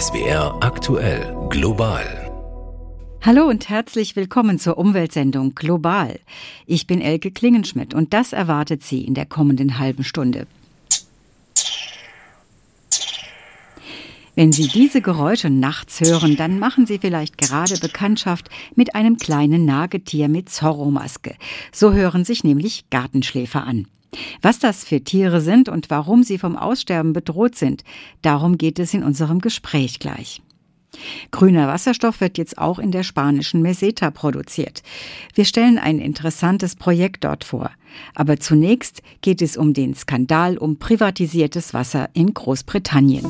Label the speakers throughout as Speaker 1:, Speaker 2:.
Speaker 1: SWR aktuell global.
Speaker 2: Hallo und herzlich willkommen zur Umweltsendung Global. Ich bin Elke Klingenschmidt und das erwartet Sie in der kommenden halben Stunde. Wenn Sie diese Geräusche nachts hören, dann machen Sie vielleicht gerade Bekanntschaft mit einem kleinen Nagetier mit Zorro-Maske. So hören sich nämlich Gartenschläfer an. Was das für Tiere sind und warum sie vom Aussterben bedroht sind, darum geht es in unserem Gespräch gleich. Grüner Wasserstoff wird jetzt auch in der spanischen Meseta produziert. Wir stellen ein interessantes Projekt dort vor. Aber zunächst geht es um den Skandal um privatisiertes Wasser in Großbritannien.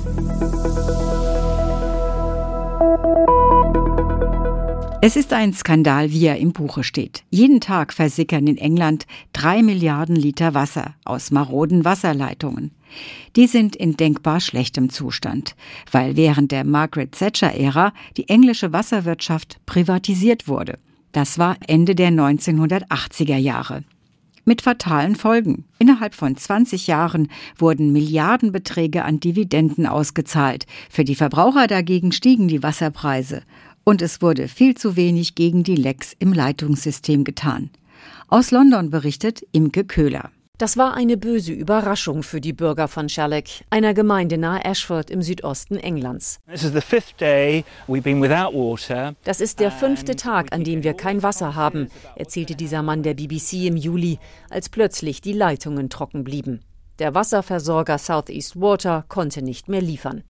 Speaker 2: Es ist ein Skandal, wie er im Buche steht. Jeden Tag versickern in England drei Milliarden Liter Wasser aus maroden Wasserleitungen. Die sind in denkbar schlechtem Zustand, weil während der Margaret Thatcher-Ära die englische Wasserwirtschaft privatisiert wurde. Das war Ende der 1980er Jahre. Mit fatalen Folgen. Innerhalb von 20 Jahren wurden Milliardenbeträge an Dividenden ausgezahlt. Für die Verbraucher dagegen stiegen die Wasserpreise und es wurde viel zu wenig gegen die Lecks im Leitungssystem getan. Aus London berichtet Imke Köhler.
Speaker 3: Das war eine böse Überraschung für die Bürger von Shalleck, einer Gemeinde nahe Ashford im Südosten Englands. Das ist der fünfte Tag, an dem wir kein Wasser haben, erzählte dieser Mann der BBC im Juli, als plötzlich die Leitungen trocken blieben. Der Wasserversorger Southeast Water konnte nicht mehr liefern.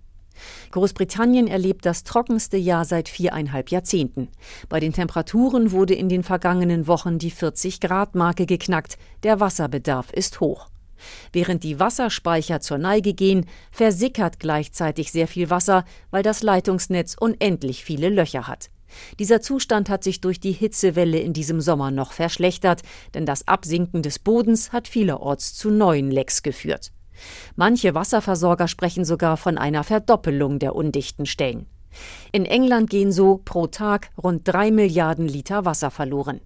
Speaker 3: Großbritannien erlebt das trockenste Jahr seit viereinhalb Jahrzehnten. Bei den Temperaturen wurde in den vergangenen Wochen die 40-Grad-Marke geknackt. Der Wasserbedarf ist hoch. Während die Wasserspeicher zur Neige gehen, versickert gleichzeitig sehr viel Wasser, weil das Leitungsnetz unendlich viele Löcher hat. Dieser Zustand hat sich durch die Hitzewelle in diesem Sommer noch verschlechtert, denn das Absinken des Bodens hat vielerorts zu neuen Lecks geführt. Manche Wasserversorger sprechen sogar von einer Verdoppelung der undichten Stellen. In England gehen so pro Tag rund drei Milliarden Liter Wasser verloren.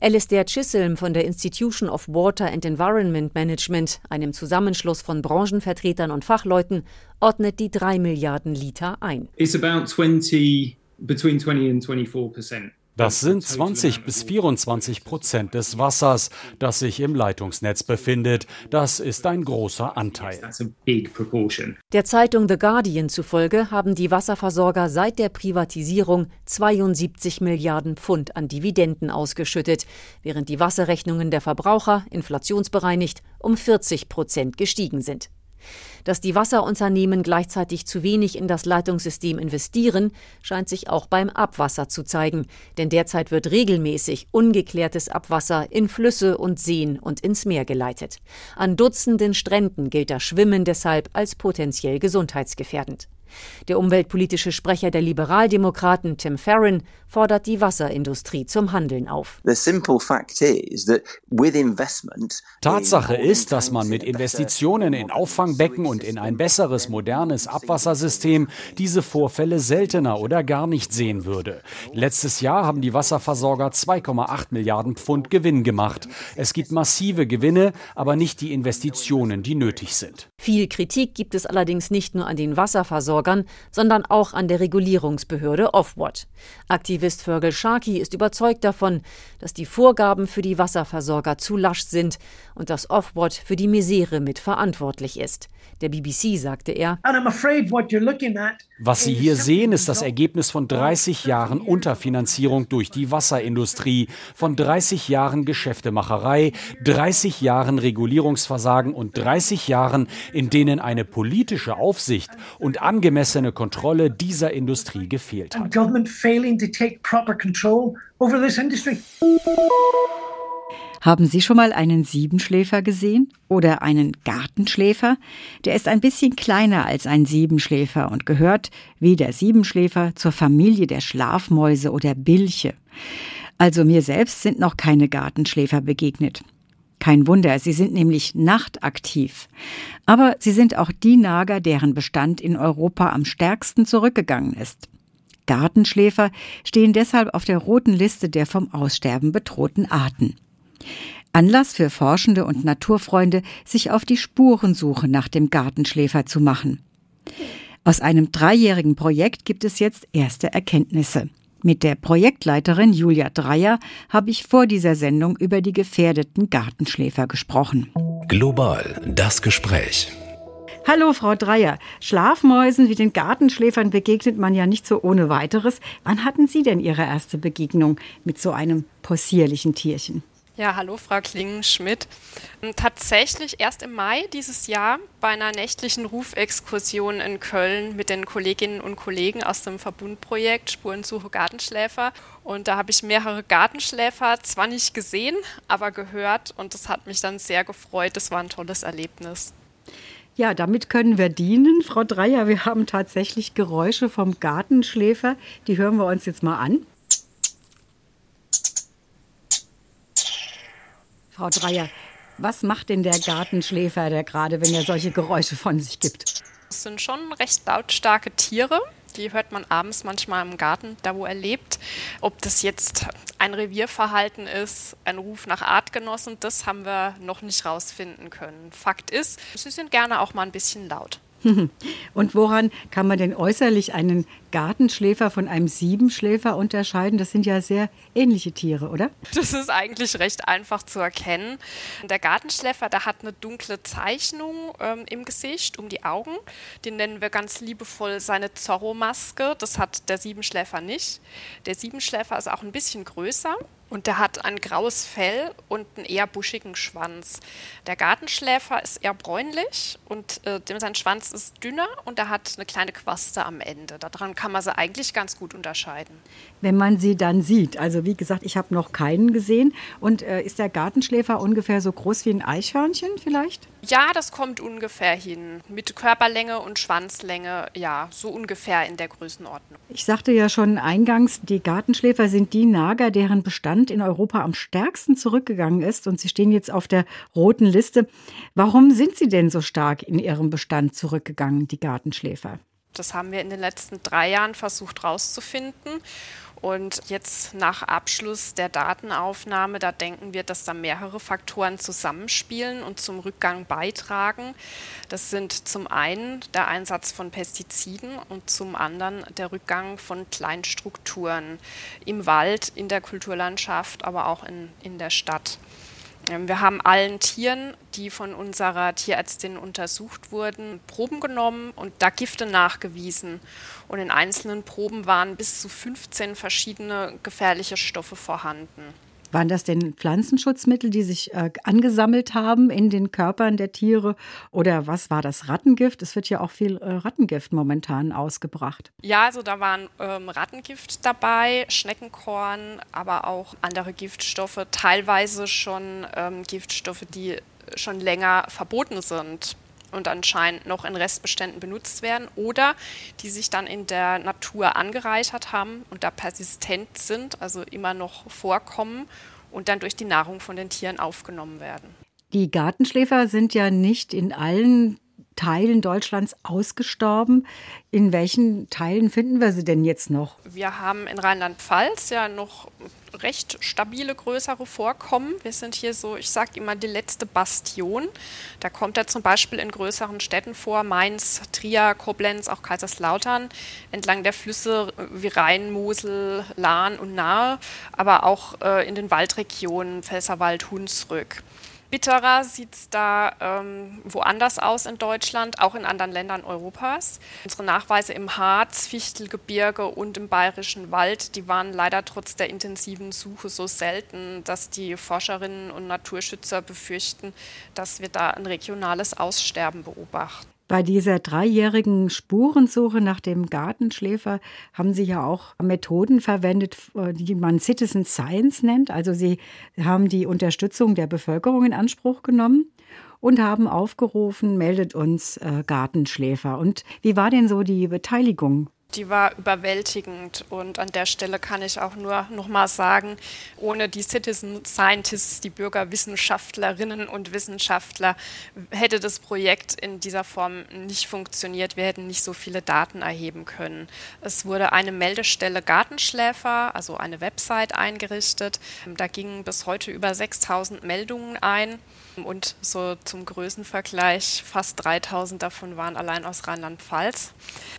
Speaker 3: Alistair Chisholm von der Institution of Water and Environment Management, einem Zusammenschluss von Branchenvertretern und Fachleuten, ordnet die drei Milliarden Liter ein. It's about 20, between 20 and 24 percent.
Speaker 4: Das sind 20 bis 24 Prozent des Wassers, das sich im Leitungsnetz befindet. Das ist ein großer Anteil.
Speaker 3: Der Zeitung The Guardian zufolge haben die Wasserversorger seit der Privatisierung 72 Milliarden Pfund an Dividenden ausgeschüttet, während die Wasserrechnungen der Verbraucher, inflationsbereinigt, um 40 Prozent gestiegen sind. Dass die Wasserunternehmen gleichzeitig zu wenig in das Leitungssystem investieren, scheint sich auch beim Abwasser zu zeigen, denn derzeit wird regelmäßig ungeklärtes Abwasser in Flüsse und Seen und ins Meer geleitet. An Dutzenden Stränden gilt das Schwimmen deshalb als potenziell gesundheitsgefährdend. Der umweltpolitische Sprecher der Liberaldemokraten Tim Farron fordert die Wasserindustrie zum Handeln auf.
Speaker 4: Tatsache ist, dass man mit Investitionen in Auffangbecken und in ein besseres, modernes Abwassersystem diese Vorfälle seltener oder gar nicht sehen würde. Letztes Jahr haben die Wasserversorger 2,8 Milliarden Pfund Gewinn gemacht. Es gibt massive Gewinne, aber nicht die Investitionen, die nötig sind.
Speaker 3: Viel Kritik gibt es allerdings nicht nur an den Wasserversorgern, sondern auch an der Regulierungsbehörde Ofwat. Aktivist Fergal Sharkey ist überzeugt davon, dass die Vorgaben für die Wasserversorger zu lasch sind und dass Ofwat für die Misere mitverantwortlich ist. Der BBC sagte er,
Speaker 4: was Sie hier sehen, ist das Ergebnis von 30 Jahren Unterfinanzierung durch die Wasserindustrie, von 30 Jahren Geschäftemacherei, 30 Jahren Regulierungsversagen und 30 Jahren, in denen eine politische Aufsicht und angemessene Kontrolle dieser Industrie gefehlt hat.
Speaker 2: Haben Sie schon mal einen Siebenschläfer gesehen oder einen Gartenschläfer? Der ist ein bisschen kleiner als ein Siebenschläfer und gehört, wie der Siebenschläfer, zur Familie der Schlafmäuse oder Bilche. Also mir selbst sind noch keine Gartenschläfer begegnet. Kein Wunder, sie sind nämlich nachtaktiv. Aber sie sind auch die Nager, deren Bestand in Europa am stärksten zurückgegangen ist. Gartenschläfer stehen deshalb auf der roten Liste der vom Aussterben bedrohten Arten. Anlass für Forschende und Naturfreunde, sich auf die Spurensuche nach dem Gartenschläfer zu machen. Aus einem dreijährigen Projekt gibt es jetzt erste Erkenntnisse. Mit der Projektleiterin Julia Dreier habe ich vor dieser Sendung über die gefährdeten Gartenschläfer gesprochen.
Speaker 1: Global das Gespräch.
Speaker 2: Hallo, Frau Dreier. Schlafmäusen wie den Gartenschläfern begegnet man ja nicht so ohne weiteres. Wann hatten Sie denn Ihre erste Begegnung mit so einem possierlichen Tierchen?
Speaker 5: Ja, hallo, Frau Klingen-Schmidt. Ähm, tatsächlich erst im Mai dieses Jahr bei einer nächtlichen Rufexkursion in Köln mit den Kolleginnen und Kollegen aus dem Verbundprojekt Spurensuche Gartenschläfer. Und da habe ich mehrere Gartenschläfer zwar nicht gesehen, aber gehört und das hat mich dann sehr gefreut. Das war ein tolles Erlebnis.
Speaker 2: Ja, damit können wir dienen, Frau Dreier. Wir haben tatsächlich Geräusche vom Gartenschläfer. Die hören wir uns jetzt mal an. Frau Dreier, was macht denn der Gartenschläfer, der gerade, wenn er solche Geräusche von sich gibt?
Speaker 5: Es sind schon recht lautstarke Tiere. Die hört man abends manchmal im Garten, da wo er lebt. Ob das jetzt ein Revierverhalten ist, ein Ruf nach Artgenossen, das haben wir noch nicht rausfinden können. Fakt ist, sie sind gerne auch mal ein bisschen laut.
Speaker 2: Und woran kann man denn äußerlich einen Gartenschläfer von einem Siebenschläfer unterscheiden? Das sind ja sehr ähnliche Tiere, oder?
Speaker 5: Das ist eigentlich recht einfach zu erkennen. Der Gartenschläfer, der hat eine dunkle Zeichnung ähm, im Gesicht um die Augen. Den nennen wir ganz liebevoll seine Zorro-Maske. Das hat der Siebenschläfer nicht. Der Siebenschläfer ist auch ein bisschen größer und der hat ein graues Fell und einen eher buschigen Schwanz. Der Gartenschläfer ist eher bräunlich und äh, sein Schwanz ist dünner und er hat eine kleine Quaste am Ende. Daran kann man sie eigentlich ganz gut unterscheiden.
Speaker 2: Wenn man sie dann sieht, also wie gesagt, ich habe noch keinen gesehen. Und äh, ist der Gartenschläfer ungefähr so groß wie ein Eichhörnchen vielleicht?
Speaker 5: Ja, das kommt ungefähr hin. Mit Körperlänge und Schwanzlänge, ja, so ungefähr in der Größenordnung.
Speaker 2: Ich sagte ja schon eingangs, die Gartenschläfer sind die Nager, deren Bestand in Europa am stärksten zurückgegangen ist. Und sie stehen jetzt auf der roten Liste. Warum sind sie denn so stark in ihrem Bestand zurückgegangen, die Gartenschläfer?
Speaker 5: Das haben wir in den letzten drei Jahren versucht herauszufinden. Und jetzt nach Abschluss der Datenaufnahme, da denken wir, dass da mehrere Faktoren zusammenspielen und zum Rückgang beitragen. Das sind zum einen der Einsatz von Pestiziden und zum anderen der Rückgang von Kleinstrukturen im Wald, in der Kulturlandschaft, aber auch in, in der Stadt. Ähm, wir haben allen Tieren, die von unserer Tierärztin untersucht wurden, Proben genommen und da Gifte nachgewiesen. Und in einzelnen Proben waren bis zu 15 verschiedene gefährliche Stoffe vorhanden.
Speaker 2: Waren das denn Pflanzenschutzmittel, die sich äh, angesammelt haben in den Körpern der Tiere? Oder was war das Rattengift? Es wird ja auch viel äh, Rattengift momentan ausgebracht.
Speaker 5: Ja, also da waren ähm, Rattengift dabei, Schneckenkorn, aber auch andere Giftstoffe, teilweise schon ähm, Giftstoffe, die schon länger verboten sind und anscheinend noch in Restbeständen benutzt werden oder die sich dann in der Natur angereichert haben und da persistent sind, also immer noch vorkommen und dann durch die Nahrung von den Tieren aufgenommen werden.
Speaker 2: Die Gartenschläfer sind ja nicht in allen Teilen Deutschlands ausgestorben. In welchen Teilen finden wir sie denn jetzt noch?
Speaker 5: Wir haben in Rheinland-Pfalz ja noch recht stabile größere Vorkommen. Wir sind hier so, ich sage immer, die letzte Bastion. Da kommt er zum Beispiel in größeren Städten vor, Mainz, Trier, Koblenz, auch Kaiserslautern, entlang der Flüsse wie Rhein, Mosel, Lahn und Nahe, aber auch äh, in den Waldregionen Pfälzerwald, Hunsrück. Bitterer sieht es da ähm, woanders aus in Deutschland, auch in anderen Ländern Europas. Unsere Nachweise im Harz, Fichtelgebirge und im Bayerischen Wald, die waren leider trotz der intensiven Suche so selten, dass die Forscherinnen und Naturschützer befürchten, dass wir da ein regionales Aussterben beobachten.
Speaker 2: Bei dieser dreijährigen Spurensuche nach dem Gartenschläfer haben Sie ja auch Methoden verwendet, äh, die man Citizen Science nennt. Also Sie haben die Unterstützung der Bevölkerung in Anspruch genommen und haben aufgerufen, meldet uns äh, Gartenschläfer. Und wie war denn so die Beteiligung
Speaker 5: die war überwältigend. Und an der Stelle kann ich auch nur nochmal sagen, ohne die Citizen Scientists, die Bürgerwissenschaftlerinnen und Wissenschaftler, hätte das Projekt in dieser Form nicht funktioniert. Wir hätten nicht so viele Daten erheben können. Es wurde eine Meldestelle Gartenschläfer, also eine Website eingerichtet. Da gingen bis heute über 6000 Meldungen ein. Und so zum Größenvergleich, fast 3000 davon waren allein aus Rheinland-Pfalz.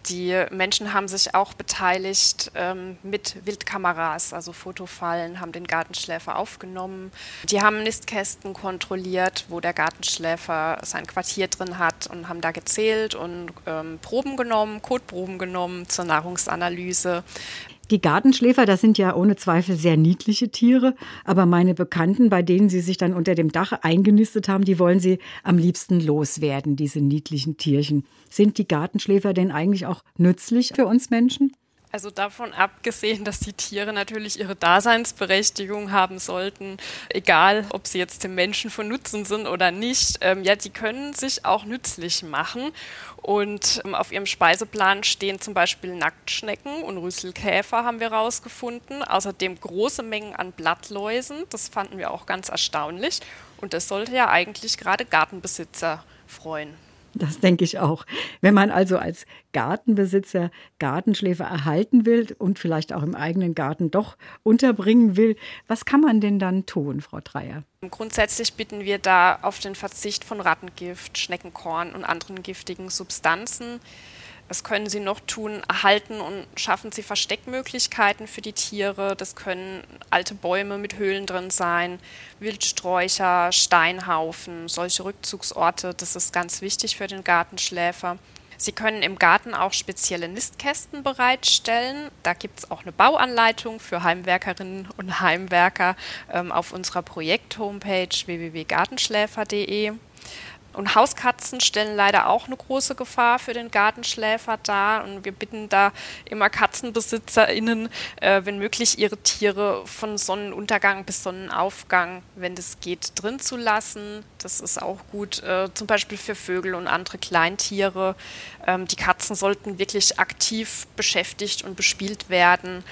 Speaker 5: Die Menschen haben sich auch beteiligt ähm, mit Wildkameras, also Fotofallen, haben den Gartenschläfer aufgenommen. Die haben Nistkästen kontrolliert, wo der Gartenschläfer sein Quartier drin hat und haben da gezählt und ähm, Proben genommen, Kotproben genommen zur Nahrungsanalyse.
Speaker 2: Die Gartenschläfer, das sind ja ohne Zweifel sehr niedliche Tiere, aber meine Bekannten, bei denen sie sich dann unter dem Dach eingenistet haben, die wollen sie am liebsten loswerden, diese niedlichen Tierchen. Sind die Gartenschläfer denn eigentlich auch nützlich für uns Menschen?
Speaker 5: Also davon abgesehen, dass die Tiere natürlich ihre Daseinsberechtigung haben sollten, egal ob sie jetzt dem Menschen von Nutzen sind oder nicht, ähm, ja, die können sich auch nützlich machen. Und ähm, auf ihrem Speiseplan stehen zum Beispiel Nacktschnecken und Rüsselkäfer, haben wir herausgefunden. Außerdem große Mengen an Blattläusen. Das fanden wir auch ganz erstaunlich. Und das sollte ja eigentlich gerade Gartenbesitzer freuen.
Speaker 2: Das denke ich auch. Wenn man also als Gartenbesitzer Gartenschläfer erhalten will und vielleicht auch im eigenen Garten doch unterbringen will, was kann man denn dann tun, Frau Dreier?
Speaker 5: Grundsätzlich bitten wir da auf den Verzicht von Rattengift, Schneckenkorn und anderen giftigen Substanzen. Was können Sie noch tun? Erhalten und schaffen Sie Versteckmöglichkeiten für die Tiere. Das können alte Bäume mit Höhlen drin sein, Wildsträucher, Steinhaufen, solche Rückzugsorte. Das ist ganz wichtig für den Gartenschläfer. Sie können im Garten auch spezielle Nistkästen bereitstellen. Da gibt es auch eine Bauanleitung für Heimwerkerinnen und Heimwerker ähm, auf unserer Projekt-Homepage www.gartenschläfer.de. Und Hauskatzen stellen leider auch eine große Gefahr für den Gartenschläfer dar. Und wir bitten da immer KatzenbesitzerInnen, äh, wenn möglich, ihre Tiere von Sonnenuntergang bis Sonnenaufgang, wenn das geht, drin zu lassen. Das ist auch gut, äh, zum Beispiel für Vögel und andere Kleintiere. Ähm, die Katzen sollten wirklich aktiv beschäftigt und bespielt werden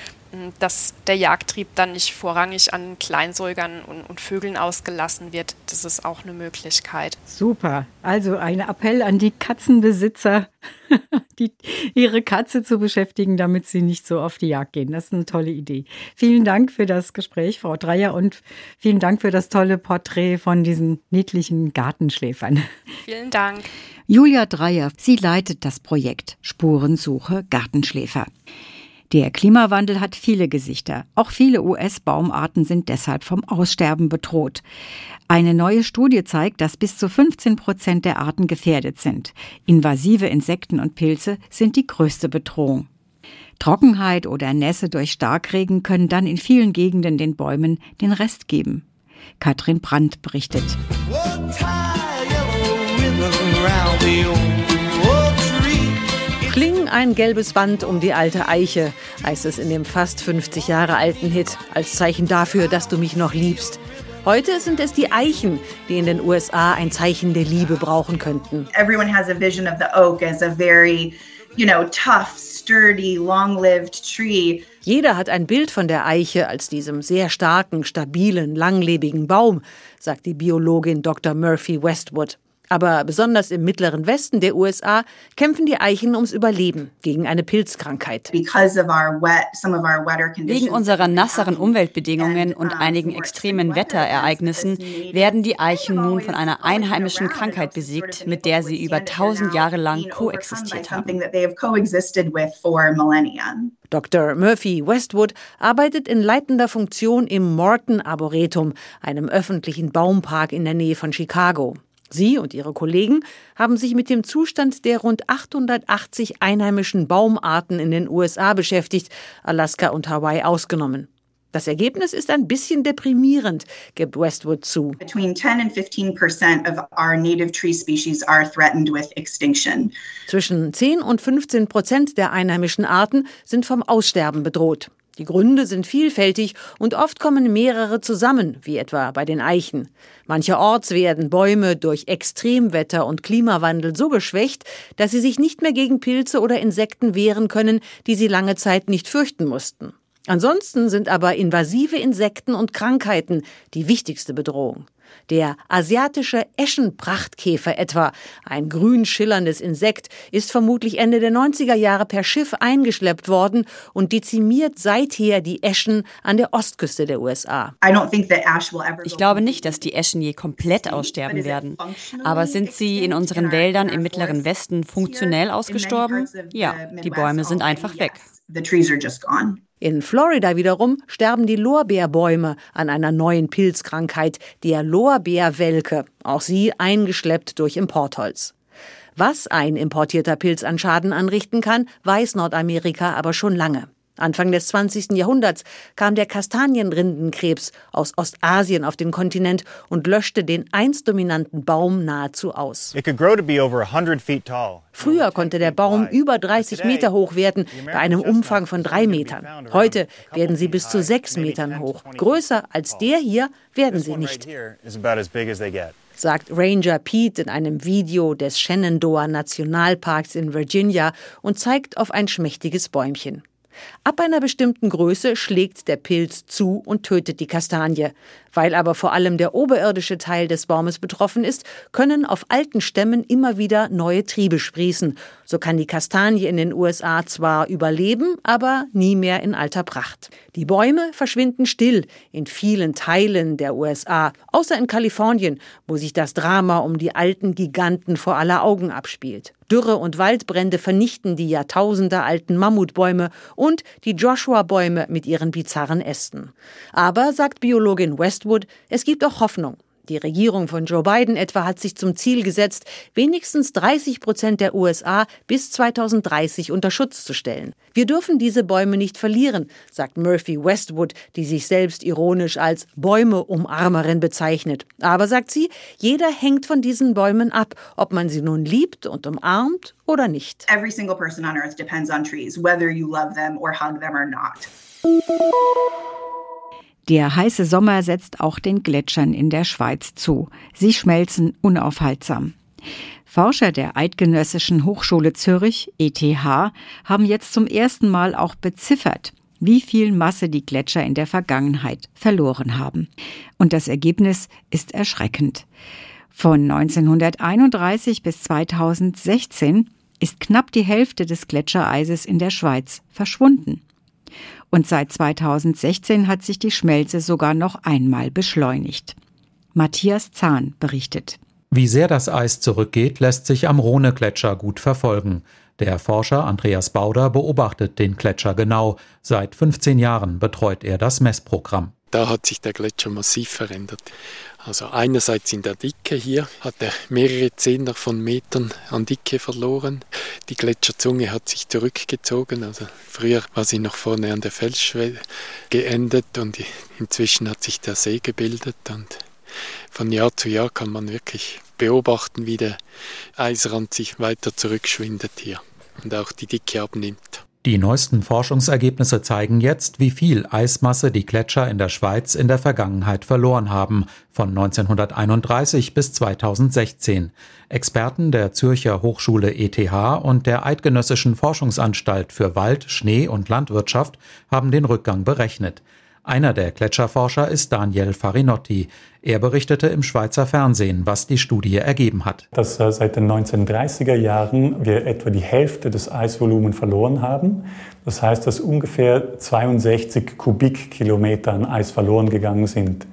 Speaker 5: dass der Jagdtrieb dann nicht vorrangig an Kleinsäugern und, und, Vögeln ausgelassen wird. Das ist auch eine Möglichkeit.
Speaker 2: Super. Also ein Appell an die Katzenbesitzer, die, ihre Katze zu beschäftigen, damit sie nicht so auf die Jagd gehen. Das ist eine tolle Idee. Vielen Dank für das Gespräch, Frau Dreier, und vielen Dank für das tolle Porträt von diesen niedlichen Gartenschläfern.
Speaker 5: Vielen Dank.
Speaker 2: Julia Dreier, sie leitet das Projekt Spurensuche Gartenschläfer. Der Klimawandel hat viele Gesichter. Auch viele US-Baumarten sind deshalb vom Aussterben bedroht. Eine neue Studie zeigt, dass bis zu 15 Prozent der Arten gefährdet sind. Invasive Insekten und Pilze sind die größte Bedrohung. Trockenheit oder Nässe durch Starkregen können dann in vielen Gegenden den Bäumen den Rest geben. Katrin Brandt berichtet.
Speaker 6: Ein gelbes Band um die alte Eiche, heißt es in dem fast 50 Jahre alten Hit, als Zeichen dafür, dass du mich noch liebst. Heute sind es die Eichen, die in den USA ein Zeichen der Liebe brauchen könnten.
Speaker 7: Everyone has a vision of the oak as a very, you know, tough, sturdy, long-lived tree.
Speaker 6: Jeder hat ein Bild von der Eiche als diesem sehr starken, stabilen, langlebigen Baum, sagt die Biologin Dr. Murphy Westwood. Aber besonders im mittleren Westen der USA kämpfen die Eichen ums Überleben gegen eine Pilzkrankheit.
Speaker 8: Wegen unserer nasseren Umweltbedingungen und einigen extremen Wetterereignissen werden die Eichen nun von einer einheimischen Krankheit besiegt, mit der sie über tausend Jahre lang koexistiert haben.
Speaker 6: Dr. Murphy Westwood arbeitet in leitender Funktion im Morton Arboretum, einem öffentlichen Baumpark in der Nähe von Chicago. Sie und ihre Kollegen haben sich mit dem Zustand der rund 880 einheimischen Baumarten in den USA beschäftigt, Alaska und Hawaii ausgenommen. Das Ergebnis ist ein bisschen deprimierend, gibt Westwood zu.
Speaker 7: Between 10 and 15 percent of our native tree species are threatened with extinction.
Speaker 6: Zwischen 10 und 15 Prozent der einheimischen Arten sind vom Aussterben bedroht. Die Gründe sind vielfältig und oft kommen mehrere zusammen, wie etwa bei den Eichen. Mancherorts werden Bäume durch Extremwetter und Klimawandel so geschwächt, dass sie sich nicht mehr gegen Pilze oder Insekten wehren können, die sie lange Zeit nicht fürchten mussten. Ansonsten sind aber invasive Insekten und Krankheiten die wichtigste Bedrohung. Der asiatische Eschenprachtkäfer etwa, ein grün schillerndes Insekt, ist vermutlich Ende der 90er Jahre per Schiff eingeschleppt worden und dezimiert seither die Eschen an der Ostküste der USA.
Speaker 8: Ich glaube nicht, dass die Eschen je komplett aussterben werden. Aber sind sie in unseren Wäldern im mittleren Westen funktionell ausgestorben? Ja, die Bäume sind einfach weg.
Speaker 6: In Florida wiederum sterben die Lorbeerbäume an einer neuen Pilzkrankheit, der Lorbeerwelke, auch sie eingeschleppt durch Importholz. Was ein importierter Pilz an Schaden anrichten kann, weiß Nordamerika aber schon lange. Anfang des 20. Jahrhunderts kam der Kastanienrindenkrebs aus Ostasien auf den Kontinent und löschte den einst dominanten Baum nahezu aus. Früher konnte der Baum über 30 Meter hoch werden, bei einem Umfang von drei Metern. Heute werden sie bis zu sechs Metern hoch. Größer als der hier werden sie nicht sagt Ranger Pete in einem Video des Shenandoah Nationalparks in Virginia und zeigt auf ein schmächtiges Bäumchen. Ab einer bestimmten Größe schlägt der Pilz zu und tötet die Kastanie. Weil aber vor allem der oberirdische Teil des Baumes betroffen ist, können auf alten Stämmen immer wieder neue Triebe sprießen. So kann die Kastanie in den USA zwar überleben, aber nie mehr in alter Pracht. Die Bäume verschwinden still in vielen Teilen der USA, außer in Kalifornien, wo sich das Drama um die alten Giganten vor aller Augen abspielt. Dürre und Waldbrände vernichten die jahrtausendealten Mammutbäume und die Joshua-Bäume mit ihren bizarren Ästen. Aber, sagt Biologin Westwood, es gibt auch Hoffnung. Die Regierung von Joe Biden etwa hat sich zum Ziel gesetzt, wenigstens 30 Prozent der USA bis 2030 unter Schutz zu stellen. Wir dürfen diese Bäume nicht verlieren, sagt Murphy Westwood, die sich selbst ironisch als Bäume-Umarmerin bezeichnet. Aber, sagt sie, jeder hängt von diesen Bäumen ab, ob man sie nun liebt und umarmt oder nicht. Every single person on earth depends on trees, whether you love them or hug them or not.
Speaker 2: Der heiße Sommer setzt auch den Gletschern in der Schweiz zu. Sie schmelzen unaufhaltsam. Forscher der Eidgenössischen Hochschule Zürich, ETH, haben jetzt zum ersten Mal auch beziffert, wie viel Masse die Gletscher in der Vergangenheit verloren haben. Und das Ergebnis ist erschreckend. Von 1931 bis 2016 ist knapp die Hälfte des Gletschereises in der Schweiz verschwunden. Und seit 2016 hat sich die Schmelze sogar noch einmal beschleunigt. Matthias Zahn berichtet.
Speaker 9: Wie sehr das Eis zurückgeht, lässt sich am Rhone-Gletscher gut verfolgen. Der Forscher Andreas Bauder beobachtet den Gletscher genau. Seit 15 Jahren betreut er das Messprogramm.
Speaker 10: Da hat sich der Gletscher massiv verändert. Also einerseits in der Dicke hier hat er mehrere Zehner von Metern an Dicke verloren. Die Gletscherzunge hat sich zurückgezogen. Also früher war sie noch vorne an der Felsschwelle geendet und inzwischen hat sich der See gebildet und von Jahr zu Jahr kann man wirklich beobachten, wie der Eisrand sich weiter zurückschwindet hier und auch die Dicke abnimmt.
Speaker 9: Die neuesten Forschungsergebnisse zeigen jetzt, wie viel Eismasse die Gletscher in der Schweiz in der Vergangenheit verloren haben, von 1931 bis 2016. Experten der Zürcher Hochschule ETH und der Eidgenössischen Forschungsanstalt für Wald, Schnee und Landwirtschaft haben den Rückgang berechnet. Einer der Gletscherforscher ist Daniel Farinotti. Er berichtete im Schweizer Fernsehen, was die Studie ergeben hat.
Speaker 11: Dass äh, seit den 1930er Jahren wir etwa die Hälfte des Eisvolumens verloren haben. Das heißt, dass ungefähr 62 Kubikkilometer an Eis verloren gegangen sind.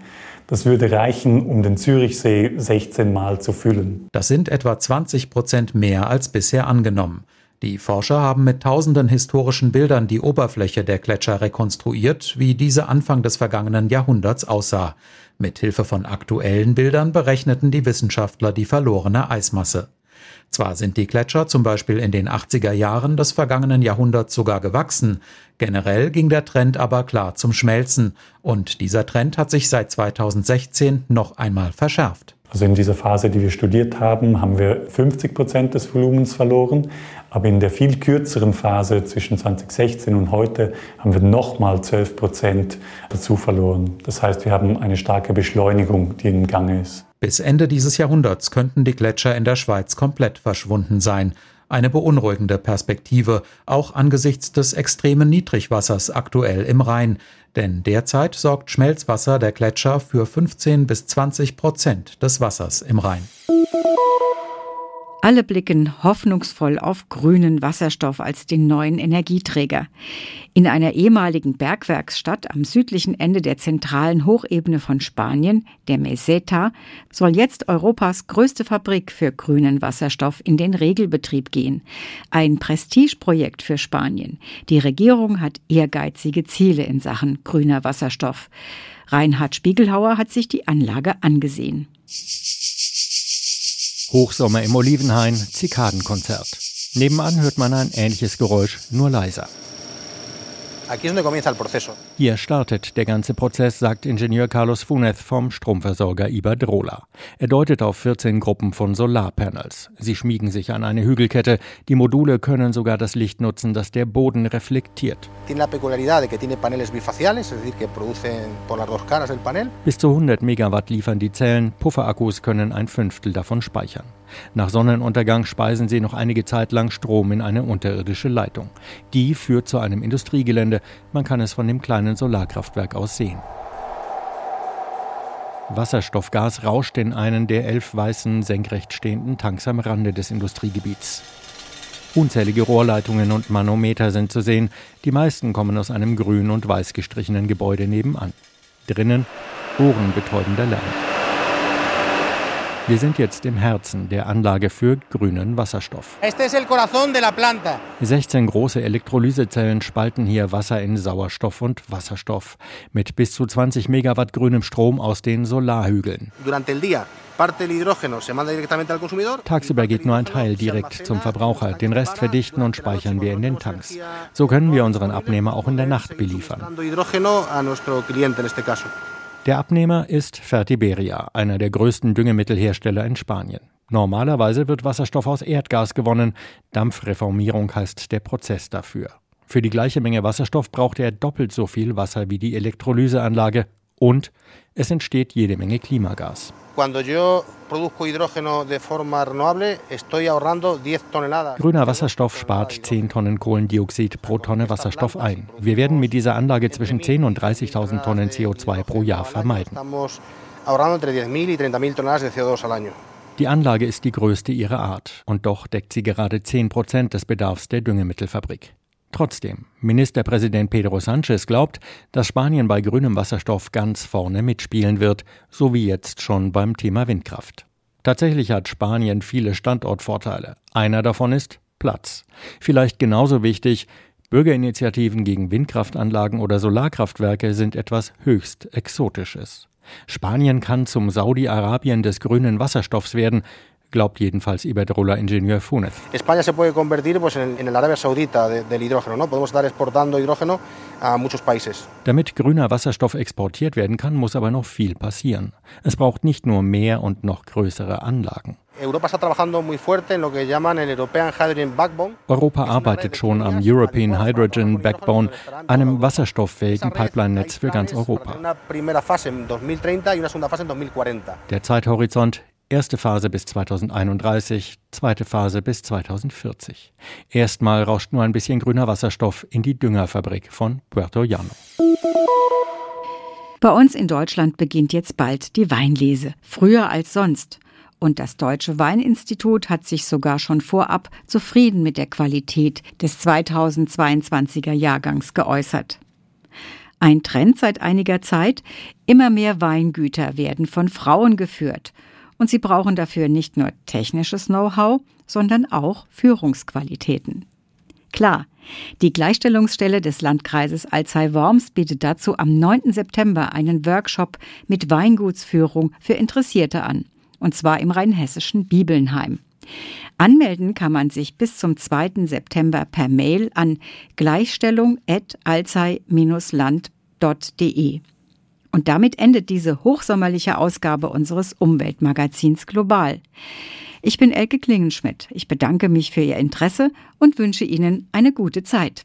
Speaker 11: Das würde reichen, um den Zürichsee 16 Mal zu füllen.
Speaker 9: Das sind etwa 20 Prozent mehr als bisher angenommen. Die Forscher haben mit tausenden historischen Bildern die Oberfläche der Gletscher rekonstruiert, wie diese Anfang des vergangenen Jahrhunderts aussah. Mit Hilfe von aktuellen Bildern berechneten die Wissenschaftler die verlorene Eismasse. Zwar sind die Gletscher zum Beispiel in den 80er Jahren des vergangenen Jahrhunderts sogar gewachsen, generell ging der Trend aber klar zum Schmelzen, und dieser Trend hat sich seit 2016 noch einmal verschärft.
Speaker 11: Also in dieser Phase, die wir studiert haben, haben wir 50 Prozent des Volumens verloren. Aber in der viel kürzeren Phase zwischen 2016 und heute haben wir nochmal 12 Prozent dazu verloren. Das heißt, wir haben eine starke Beschleunigung, die im Gange ist.
Speaker 9: Bis Ende dieses Jahrhunderts könnten die Gletscher in der Schweiz komplett verschwunden sein. Eine beunruhigende Perspektive, auch angesichts des extremen Niedrigwassers aktuell im Rhein. Denn derzeit sorgt Schmelzwasser der Gletscher für 15 bis 20 Prozent des Wassers im Rhein.
Speaker 2: Alle blicken hoffnungsvoll auf grünen Wasserstoff als den neuen Energieträger. In einer ehemaligen Bergwerksstadt am südlichen Ende der zentralen Hochebene von Spanien, der Meseta, soll jetzt Europas größte Fabrik für grünen Wasserstoff in den Regelbetrieb gehen. Ein Prestigeprojekt für Spanien. Die Regierung hat ehrgeizige Ziele in Sachen grüner Wasserstoff. Reinhard Spiegelhauer hat sich die Anlage angesehen.
Speaker 12: Hochsommer im Olivenhain, Zikadenkonzert. Nebenan hört man ein ähnliches Geräusch, nur leiser. Hier startet der ganze Prozess, sagt Ingenieur Carlos Funez vom Stromversorger Iberdrola. Er deutet auf 14 Gruppen von Solarpanels. Sie schmiegen sich an eine Hügelkette. Die Module können sogar das Licht nutzen, das der Boden reflektiert. Bis zu 100 Megawatt liefern die Zellen. Pufferakkus können ein Fünftel davon speichern. Nach Sonnenuntergang speisen sie noch einige Zeit lang Strom in eine unterirdische Leitung. Die führt zu einem Industriegelände. Man kann es von dem kleinen Solarkraftwerk aus sehen. Wasserstoffgas rauscht in einen der elf weißen, senkrecht stehenden Tanks am Rande des Industriegebiets. Unzählige Rohrleitungen und Manometer sind zu sehen. Die meisten kommen aus einem grün und weiß gestrichenen Gebäude nebenan. Drinnen ohrenbetäubender Lärm. Wir sind jetzt im Herzen der Anlage für grünen Wasserstoff. 16 große Elektrolysezellen spalten hier Wasser in Sauerstoff und Wasserstoff mit bis zu 20 Megawatt grünem Strom aus den Solarhügeln. Tagsüber geht nur ein Teil direkt zum Verbraucher. Den Rest verdichten und speichern wir in den Tanks. So können wir unseren Abnehmer auch in der Nacht beliefern. Der Abnehmer ist Fertiberia, einer der größten Düngemittelhersteller in Spanien. Normalerweise wird Wasserstoff aus Erdgas gewonnen. Dampfreformierung heißt der Prozess dafür. Für die gleiche Menge Wasserstoff braucht er doppelt so viel Wasser wie die Elektrolyseanlage und es entsteht jede Menge Klimagas. Grüner Wasserstoff spart 10 Tonnen Kohlendioxid pro Tonne Wasserstoff ein. Wir werden mit dieser Anlage zwischen 10 und 30.000 Tonnen CO2 pro Jahr vermeiden. Die Anlage ist die größte ihrer Art und doch deckt sie gerade 10 Prozent des Bedarfs der Düngemittelfabrik. Trotzdem, Ministerpräsident Pedro Sánchez glaubt, dass Spanien bei grünem Wasserstoff ganz vorne mitspielen wird, so wie jetzt schon beim Thema Windkraft. Tatsächlich hat Spanien viele Standortvorteile. Einer davon ist Platz. Vielleicht genauso wichtig, Bürgerinitiativen gegen Windkraftanlagen oder Solarkraftwerke sind etwas höchst Exotisches. Spanien kann zum Saudi-Arabien des grünen Wasserstoffs werden, glaubt jedenfalls Iberdrola-Ingenieur Funes. España se puede convertir pues, en, en el Arabia Saudita de, del hidrógeno. ¿no? Podemos estar exportando hidrógeno a muchos países. Damit grüner Wasserstoff exportiert werden kann, muss aber noch viel passieren. Es braucht nicht nur mehr und noch größere Anlagen. Europa arbeitet schon am European Hydrogen Backbone, einem wasserstofffähigen Pipeline-Netz für ganz Europa. Der Zeithorizont Erste Phase bis 2031, zweite Phase bis 2040. Erstmal rauscht nur ein bisschen grüner Wasserstoff in die Düngerfabrik von Puerto Llano.
Speaker 2: Bei uns in Deutschland beginnt jetzt bald die Weinlese, früher als sonst. Und das Deutsche Weininstitut hat sich sogar schon vorab zufrieden mit der Qualität des 2022er Jahrgangs geäußert. Ein Trend seit einiger Zeit, immer mehr Weingüter werden von Frauen geführt – und sie brauchen dafür nicht nur technisches Know-how, sondern auch Führungsqualitäten. Klar, die Gleichstellungsstelle des Landkreises Alzey-Worms bietet dazu am 9. September einen Workshop mit Weingutsführung für Interessierte an, und zwar im rheinhessischen Bibelnheim. Anmelden kann man sich bis zum 2. September per Mail an gleichstellung.alzey-land.de. Und damit endet diese hochsommerliche Ausgabe unseres Umweltmagazins Global. Ich bin Elke Klingenschmidt. Ich bedanke mich für Ihr Interesse und wünsche Ihnen eine gute Zeit.